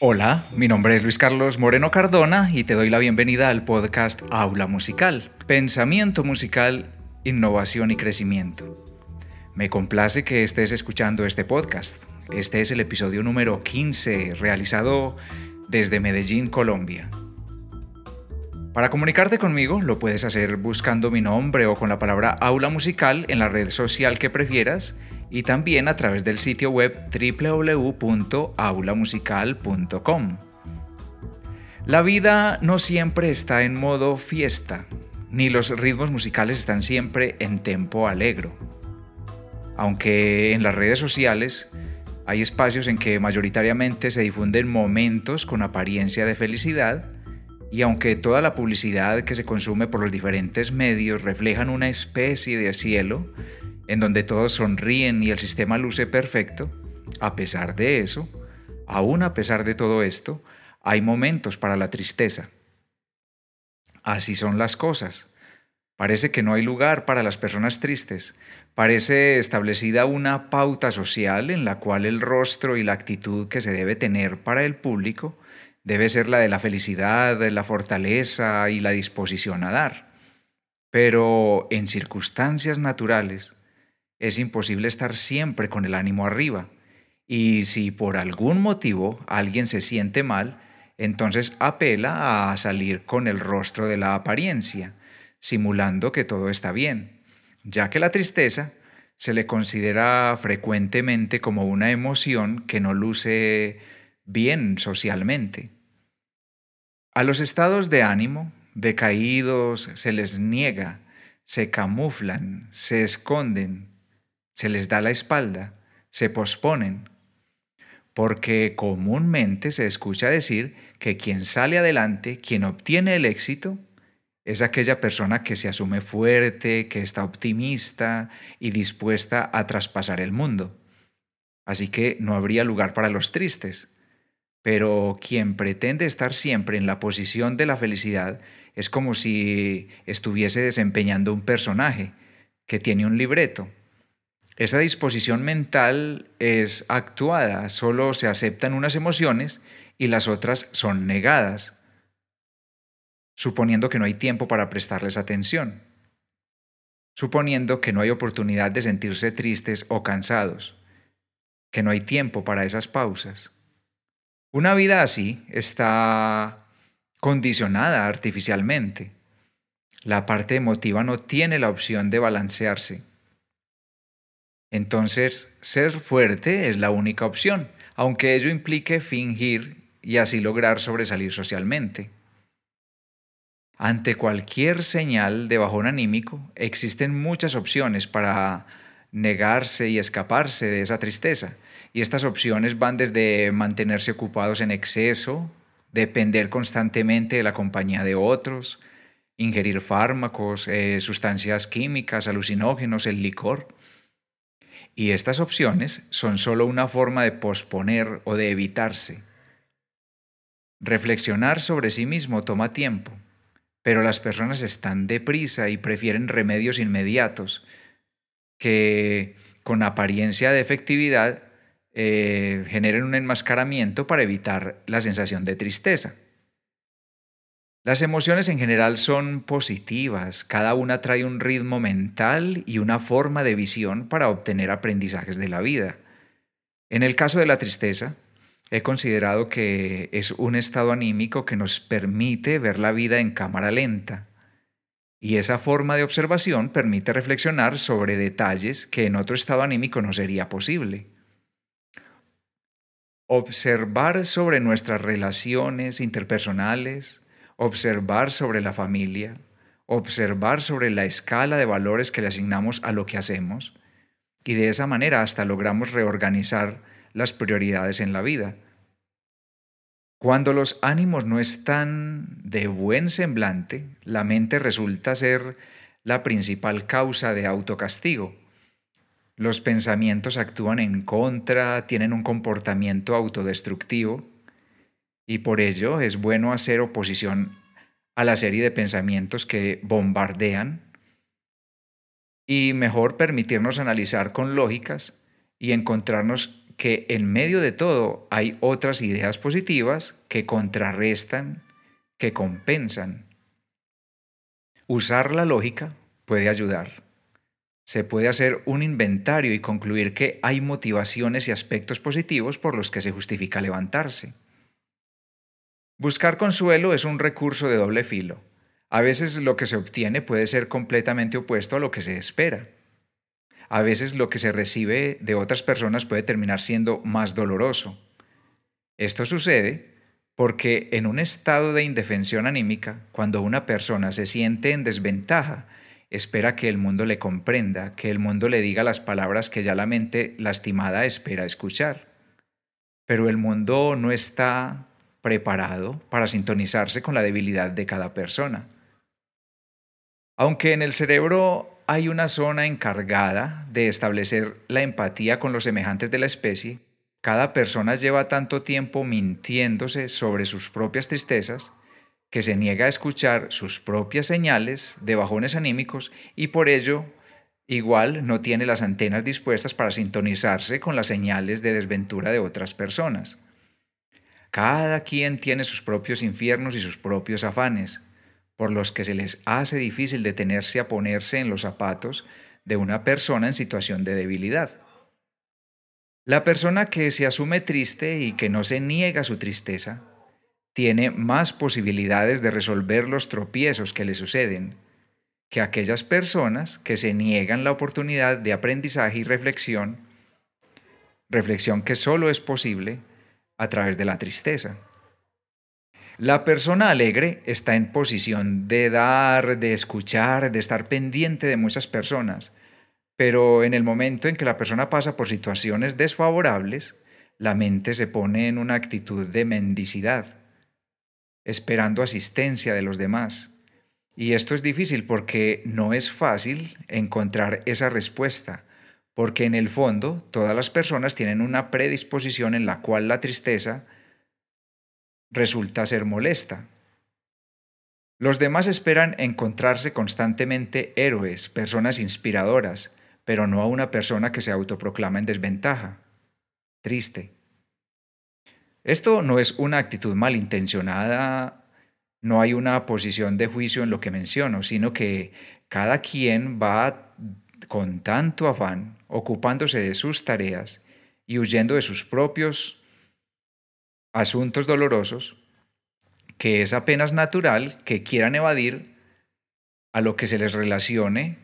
Hola, mi nombre es Luis Carlos Moreno Cardona y te doy la bienvenida al podcast Aula Musical, Pensamiento Musical, Innovación y Crecimiento. Me complace que estés escuchando este podcast. Este es el episodio número 15, realizado desde Medellín, Colombia. Para comunicarte conmigo lo puedes hacer buscando mi nombre o con la palabra aula musical en la red social que prefieras y también a través del sitio web www.aulamusical.com. La vida no siempre está en modo fiesta, ni los ritmos musicales están siempre en tempo alegro. Aunque en las redes sociales hay espacios en que mayoritariamente se difunden momentos con apariencia de felicidad, y aunque toda la publicidad que se consume por los diferentes medios reflejan una especie de cielo, en donde todos sonríen y el sistema luce perfecto, a pesar de eso, aún a pesar de todo esto, hay momentos para la tristeza. Así son las cosas. Parece que no hay lugar para las personas tristes. Parece establecida una pauta social en la cual el rostro y la actitud que se debe tener para el público debe ser la de la felicidad, la fortaleza y la disposición a dar. Pero en circunstancias naturales, es imposible estar siempre con el ánimo arriba. Y si por algún motivo alguien se siente mal, entonces apela a salir con el rostro de la apariencia, simulando que todo está bien, ya que la tristeza se le considera frecuentemente como una emoción que no luce bien socialmente. A los estados de ánimo decaídos se les niega, se camuflan, se esconden, se les da la espalda, se posponen, porque comúnmente se escucha decir que quien sale adelante, quien obtiene el éxito, es aquella persona que se asume fuerte, que está optimista y dispuesta a traspasar el mundo. Así que no habría lugar para los tristes. Pero quien pretende estar siempre en la posición de la felicidad es como si estuviese desempeñando un personaje que tiene un libreto esa disposición mental es actuada, solo se aceptan unas emociones y las otras son negadas, suponiendo que no hay tiempo para prestarles atención, suponiendo que no hay oportunidad de sentirse tristes o cansados, que no hay tiempo para esas pausas. Una vida así está condicionada artificialmente. La parte emotiva no tiene la opción de balancearse entonces, ser fuerte es la única opción, aunque ello implique fingir y así lograr sobresalir socialmente. Ante cualquier señal de bajón anímico, existen muchas opciones para negarse y escaparse de esa tristeza. Y estas opciones van desde mantenerse ocupados en exceso, depender constantemente de la compañía de otros, ingerir fármacos, eh, sustancias químicas, alucinógenos, el licor, y estas opciones son solo una forma de posponer o de evitarse. Reflexionar sobre sí mismo toma tiempo, pero las personas están deprisa y prefieren remedios inmediatos que con apariencia de efectividad eh, generen un enmascaramiento para evitar la sensación de tristeza. Las emociones en general son positivas, cada una trae un ritmo mental y una forma de visión para obtener aprendizajes de la vida. En el caso de la tristeza, he considerado que es un estado anímico que nos permite ver la vida en cámara lenta. Y esa forma de observación permite reflexionar sobre detalles que en otro estado anímico no sería posible. Observar sobre nuestras relaciones interpersonales, observar sobre la familia, observar sobre la escala de valores que le asignamos a lo que hacemos, y de esa manera hasta logramos reorganizar las prioridades en la vida. Cuando los ánimos no están de buen semblante, la mente resulta ser la principal causa de autocastigo. Los pensamientos actúan en contra, tienen un comportamiento autodestructivo y por ello es bueno hacer oposición a la serie de pensamientos que bombardean y mejor permitirnos analizar con lógicas y encontrarnos que en medio de todo hay otras ideas positivas que contrarrestan, que compensan. Usar la lógica puede ayudar. Se puede hacer un inventario y concluir que hay motivaciones y aspectos positivos por los que se justifica levantarse. Buscar consuelo es un recurso de doble filo. A veces lo que se obtiene puede ser completamente opuesto a lo que se espera a veces lo que se recibe de otras personas puede terminar siendo más doloroso. Esto sucede porque en un estado de indefensión anímica, cuando una persona se siente en desventaja, espera que el mundo le comprenda, que el mundo le diga las palabras que ya la mente lastimada espera escuchar. Pero el mundo no está preparado para sintonizarse con la debilidad de cada persona. Aunque en el cerebro hay una zona encargada de establecer la empatía con los semejantes de la especie, cada persona lleva tanto tiempo mintiéndose sobre sus propias tristezas que se niega a escuchar sus propias señales de bajones anímicos y por ello igual no tiene las antenas dispuestas para sintonizarse con las señales de desventura de otras personas. Cada quien tiene sus propios infiernos y sus propios afanes, por los que se les hace difícil detenerse a ponerse en los zapatos de una persona en situación de debilidad. La persona que se asume triste y que no se niega su tristeza, tiene más posibilidades de resolver los tropiezos que le suceden que aquellas personas que se niegan la oportunidad de aprendizaje y reflexión, reflexión que solo es posible a través de la tristeza. La persona alegre está en posición de dar, de escuchar, de estar pendiente de muchas personas, pero en el momento en que la persona pasa por situaciones desfavorables, la mente se pone en una actitud de mendicidad, esperando asistencia de los demás. Y esto es difícil porque no es fácil encontrar esa respuesta, porque en el fondo todas las personas tienen una predisposición en la cual la tristeza resulta ser molesta. Los demás esperan encontrarse constantemente héroes, personas inspiradoras, pero no a una persona que se autoproclama en desventaja, triste. Esto no es una actitud malintencionada, no hay una posición de juicio en lo que menciono, sino que cada quien va con tanto afán ocupándose de sus tareas y huyendo de sus propios asuntos dolorosos que es apenas natural que quieran evadir a lo que se les relacione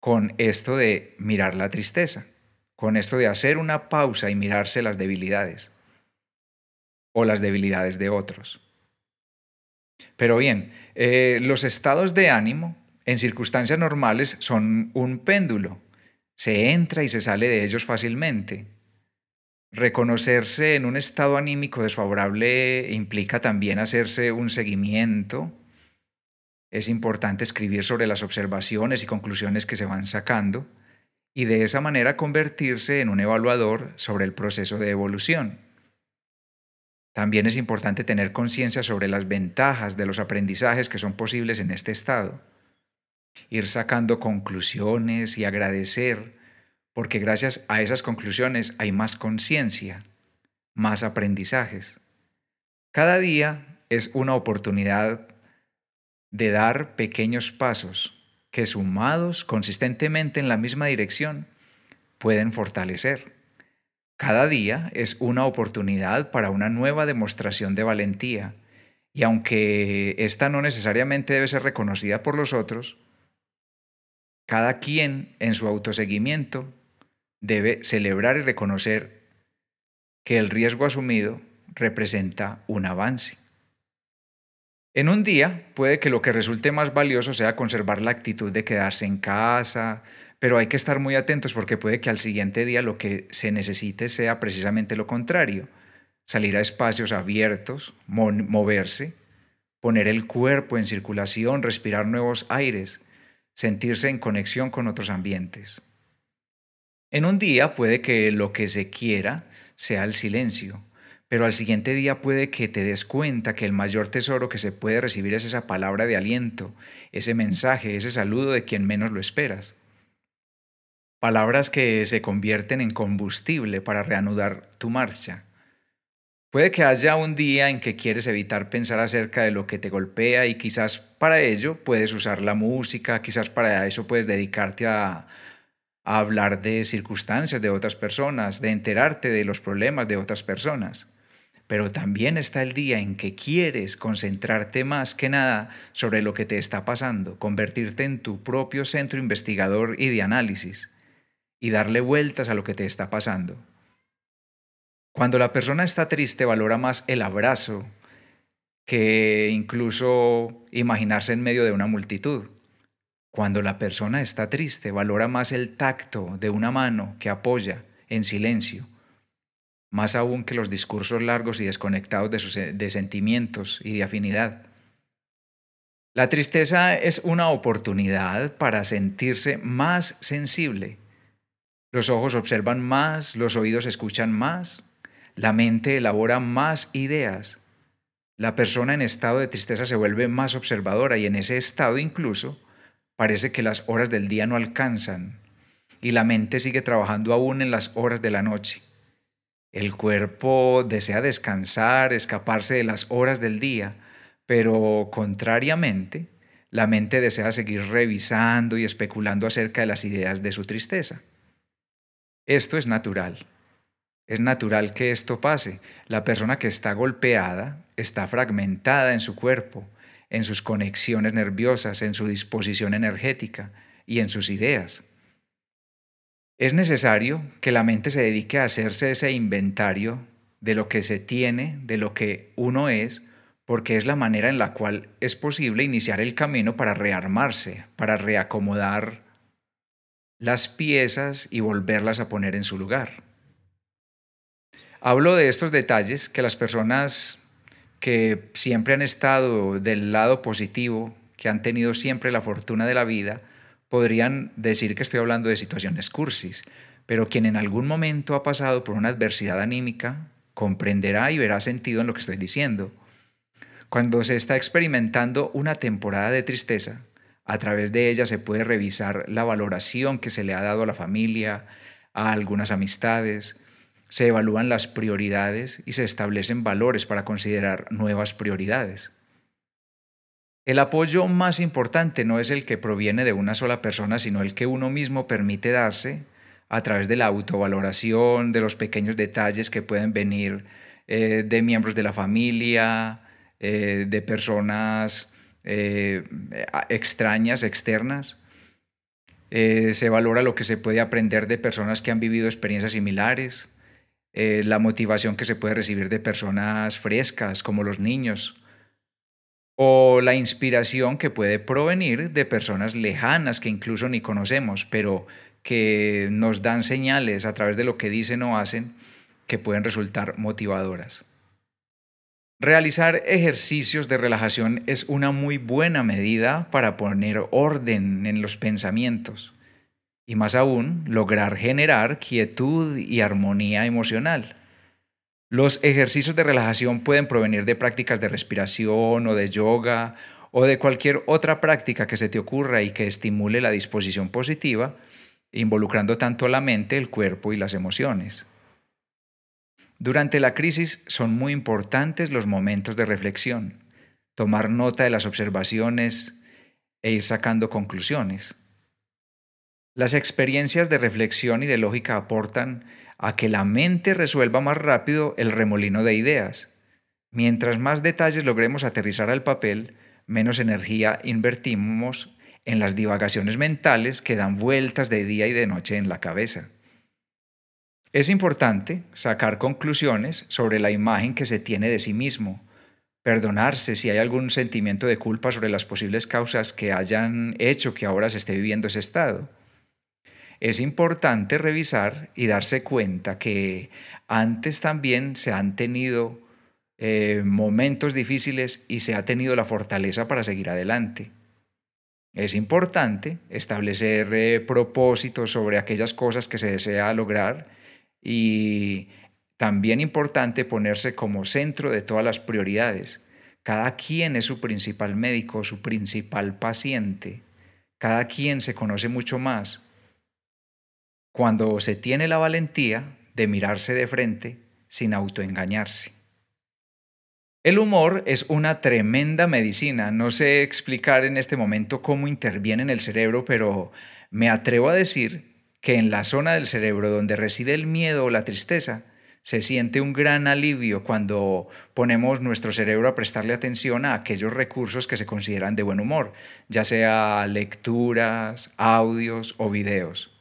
con esto de mirar la tristeza, con esto de hacer una pausa y mirarse las debilidades o las debilidades de otros. Pero bien, eh, los estados de ánimo en circunstancias normales son un péndulo. Se entra y se sale de ellos fácilmente. Reconocerse en un estado anímico desfavorable implica también hacerse un seguimiento. Es importante escribir sobre las observaciones y conclusiones que se van sacando y de esa manera convertirse en un evaluador sobre el proceso de evolución. También es importante tener conciencia sobre las ventajas de los aprendizajes que son posibles en este estado. Ir sacando conclusiones y agradecer porque gracias a esas conclusiones hay más conciencia, más aprendizajes. Cada día es una oportunidad de dar pequeños pasos que sumados consistentemente en la misma dirección pueden fortalecer. Cada día es una oportunidad para una nueva demostración de valentía y aunque esta no necesariamente debe ser reconocida por los otros, cada quien en su autoseguimiento debe celebrar y reconocer que el riesgo asumido representa un avance. En un día puede que lo que resulte más valioso sea conservar la actitud de quedarse en casa, pero hay que estar muy atentos porque puede que al siguiente día lo que se necesite sea precisamente lo contrario, salir a espacios abiertos, moverse, poner el cuerpo en circulación, respirar nuevos aires, sentirse en conexión con otros ambientes. En un día puede que lo que se quiera sea el silencio, pero al siguiente día puede que te des cuenta que el mayor tesoro que se puede recibir es esa palabra de aliento, ese mensaje, ese saludo de quien menos lo esperas. palabras que se convierten en combustible para reanudar tu marcha. Puede que haya un día en que quieres evitar pensar acerca de lo que te golpea y quizás para ello puedes usar la música, quizás para eso puedes dedicarte a, hablar de circunstancias de otras personas, de enterarte de los problemas de otras personas. Pero también está el día en que quieres concentrarte más que nada sobre lo que te está pasando, convertirte en tu propio centro investigador y de análisis, y darle vueltas a lo que te está pasando. Cuando la persona está triste valora más el abrazo que incluso imaginarse en medio de una multitud. Cuando la persona está triste valora más el tacto de una mano que apoya en silencio, más aún que los discursos largos y desconectados de, sus, de sentimientos y de afinidad. La tristeza es una oportunidad para sentirse más sensible. Los ojos observan más, los oídos escuchan más, la mente elabora más ideas. La persona en estado de tristeza se vuelve más observadora y en ese estado incluso parece que las horas del día no alcanzan y la mente sigue trabajando aún en las horas de la noche. El cuerpo desea descansar, escaparse de las horas del día, pero contrariamente, la mente desea seguir revisando y especulando acerca de las ideas de su tristeza. Esto es natural. Es natural que esto pase. La persona que está golpeada está fragmentada en su cuerpo, en sus conexiones nerviosas, en su disposición energética y en sus ideas. Es necesario que la mente se dedique a hacerse ese inventario de lo que se tiene, de lo que uno es, porque es la manera en la cual es posible iniciar el camino para rearmarse, para reacomodar las piezas y volverlas a poner en su lugar. Hablo de estos detalles que las personas que siempre han estado del lado positivo, que han tenido siempre la fortuna de la vida, podrían decir que estoy hablando de situaciones cursis, pero quien en algún momento ha pasado por una adversidad anímica comprenderá y verá sentido en lo que estoy diciendo. Cuando se está experimentando una temporada de tristeza, a través de ella se puede revisar la valoración que se le ha dado a la familia, a algunas amistades, se evalúan las prioridades y se establecen valores para considerar nuevas prioridades. El apoyo más importante no es el que proviene de una sola persona, sino el que uno mismo permite darse a través de la autovaloración, de los pequeños detalles que pueden venir eh, de miembros de la familia, eh, de personas eh, extrañas, externas. se valora lo que se puede aprender de personas que han vivido experiencias similares eh, la motivación que se puede recibir de personas frescas como los niños, o la inspiración que puede provenir de personas lejanas que incluso ni conocemos, pero que nos dan señales a través de lo que dicen o hacen que pueden resultar motivadoras. Realizar ejercicios de relajación es una muy buena medida para poner orden en los pensamientos y más aún lograr generar quietud y armonía emocional. Los ejercicios de relajación pueden provenir de prácticas de respiración o de yoga o de cualquier otra práctica que se te ocurra y que estimule la disposición positiva, involucrando tanto la mente, el cuerpo y las emociones. Durante la crisis son muy importantes los momentos de reflexión, tomar nota de las observaciones e ir sacando conclusiones. Las experiencias de reflexión y de lógica aportan a que la mente resuelva más rápido el remolino de ideas. Mientras más detalles logremos aterrizar al papel, menos energía invertimos en las divagaciones mentales que dan vueltas de día y de noche en la cabeza. Es importante sacar conclusiones sobre la imagen que se tiene de sí mismo, perdonarse si hay algún sentimiento de culpa sobre las posibles causas que hayan hecho que ahora se esté viviendo ese estado es importante revisar y darse cuenta que antes también se han tenido eh, momentos difíciles y se ha tenido la fortaleza para seguir adelante. Es importante establecer eh, propósitos sobre aquellas cosas que se desea lograr y también importante ponerse como centro de todas las prioridades. Cada quien es su principal médico, su principal paciente. Cada quien se conoce mucho más cuando se tiene la valentía de mirarse de frente sin autoengañarse. El humor es una tremenda medicina. No sé explicar en este momento cómo interviene en el cerebro, pero me atrevo a decir que en la zona del cerebro donde reside el miedo o la tristeza, se siente un gran alivio cuando ponemos nuestro cerebro a prestarle atención a aquellos recursos que se consideran de buen humor, ya sea lecturas, audios o videos.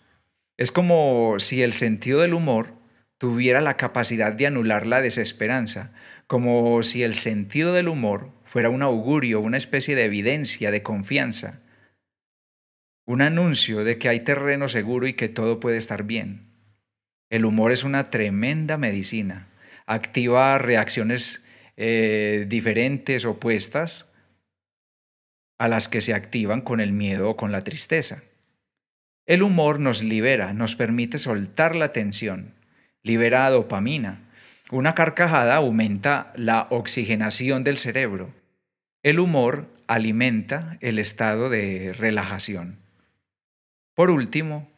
Es como si el sentido del humor tuviera la capacidad de anular la desesperanza, como si el sentido del humor fuera un augurio, una especie de evidencia, de confianza, un anuncio de que hay terreno seguro y que todo puede estar bien. El humor es una tremenda medicina, activa reacciones eh, diferentes, opuestas a las que se activan con el miedo o con la tristeza. El humor nos libera, nos permite soltar la tensión, libera dopamina. Una carcajada aumenta la oxigenación del cerebro. El humor alimenta el estado de relajación. Por último,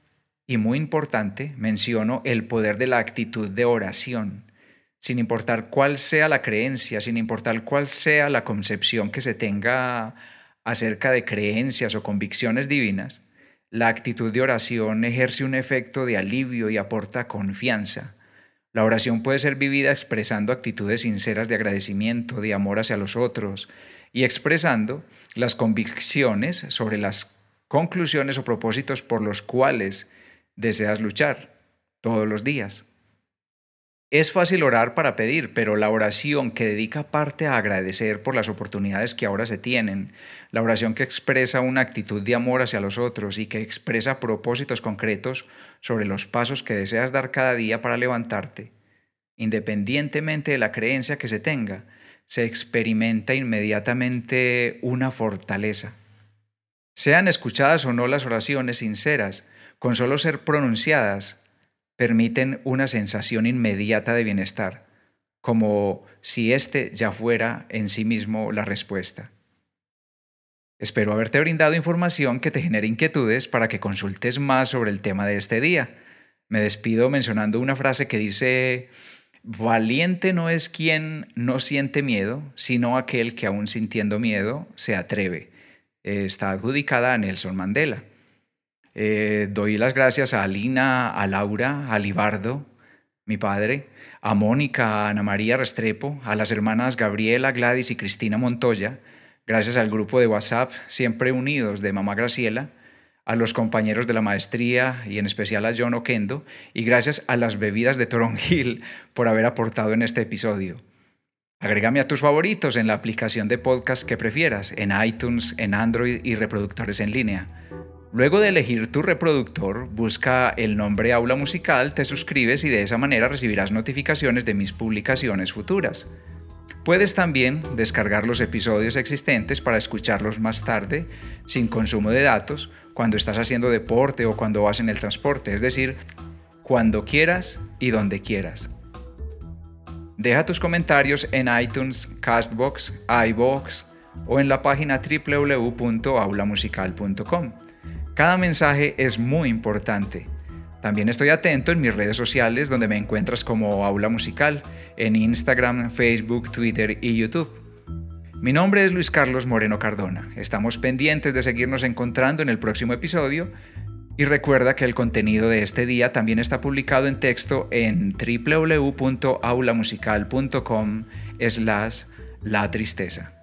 y muy importante, menciono el poder de la actitud de oración. Sin importar cuál sea la creencia, sin importar cuál sea la concepción que se tenga acerca de creencias o convicciones divinas, la actitud de oración ejerce un efecto de alivio y aporta confianza. La oración puede ser vivida expresando actitudes sinceras de agradecimiento, de amor hacia los otros y expresando las convicciones sobre las conclusiones o propósitos por los cuales deseas luchar todos los días. Es fácil orar para pedir, pero la oración que dedica parte a agradecer por las oportunidades que ahora se tienen, la oración que expresa una actitud de amor hacia los otros y que expresa propósitos concretos sobre los pasos que deseas dar cada día para levantarte, independientemente de la creencia que se tenga, se experimenta inmediatamente una fortaleza. Sean escuchadas o no las oraciones sinceras, con solo ser pronunciadas, permiten una sensación inmediata de bienestar, como si éste ya fuera en sí mismo la respuesta. Espero haberte brindado información que te genere inquietudes para que consultes más sobre el tema de este día. Me despido mencionando una frase que dice, valiente no es quien no siente miedo, sino aquel que aún sintiendo miedo se atreve. Está adjudicada a Nelson Mandela. Eh, doy las gracias a Alina, a Laura, a Libardo, mi padre, a Mónica, a Ana María Restrepo, a las hermanas Gabriela, Gladys y Cristina Montoya, gracias al grupo de WhatsApp Siempre Unidos de Mamá Graciela, a los compañeros de la maestría y en especial a John Oquendo, y gracias a las bebidas de Toronjil por haber aportado en este episodio. Agrégame a tus favoritos en la aplicación de podcast que prefieras, en iTunes, en Android y reproductores en línea. Luego de elegir tu reproductor, busca el nombre Aula Musical, te suscribes y de esa manera recibirás notificaciones de mis publicaciones futuras. Puedes también descargar los episodios existentes para escucharlos más tarde, sin consumo de datos, cuando estás haciendo deporte o cuando vas en el transporte, es decir, cuando quieras y donde quieras. Deja tus comentarios en iTunes, Castbox, iBox o en la página www.aulamusical.com. Cada mensaje es muy importante. También estoy atento en mis redes sociales donde me encuentras como Aula Musical, en Instagram, Facebook, Twitter y YouTube. Mi nombre es Luis Carlos Moreno Cardona. Estamos pendientes de seguirnos encontrando en el próximo episodio y recuerda que el contenido de este día también está publicado en texto en www.aulamusical.com slash la tristeza.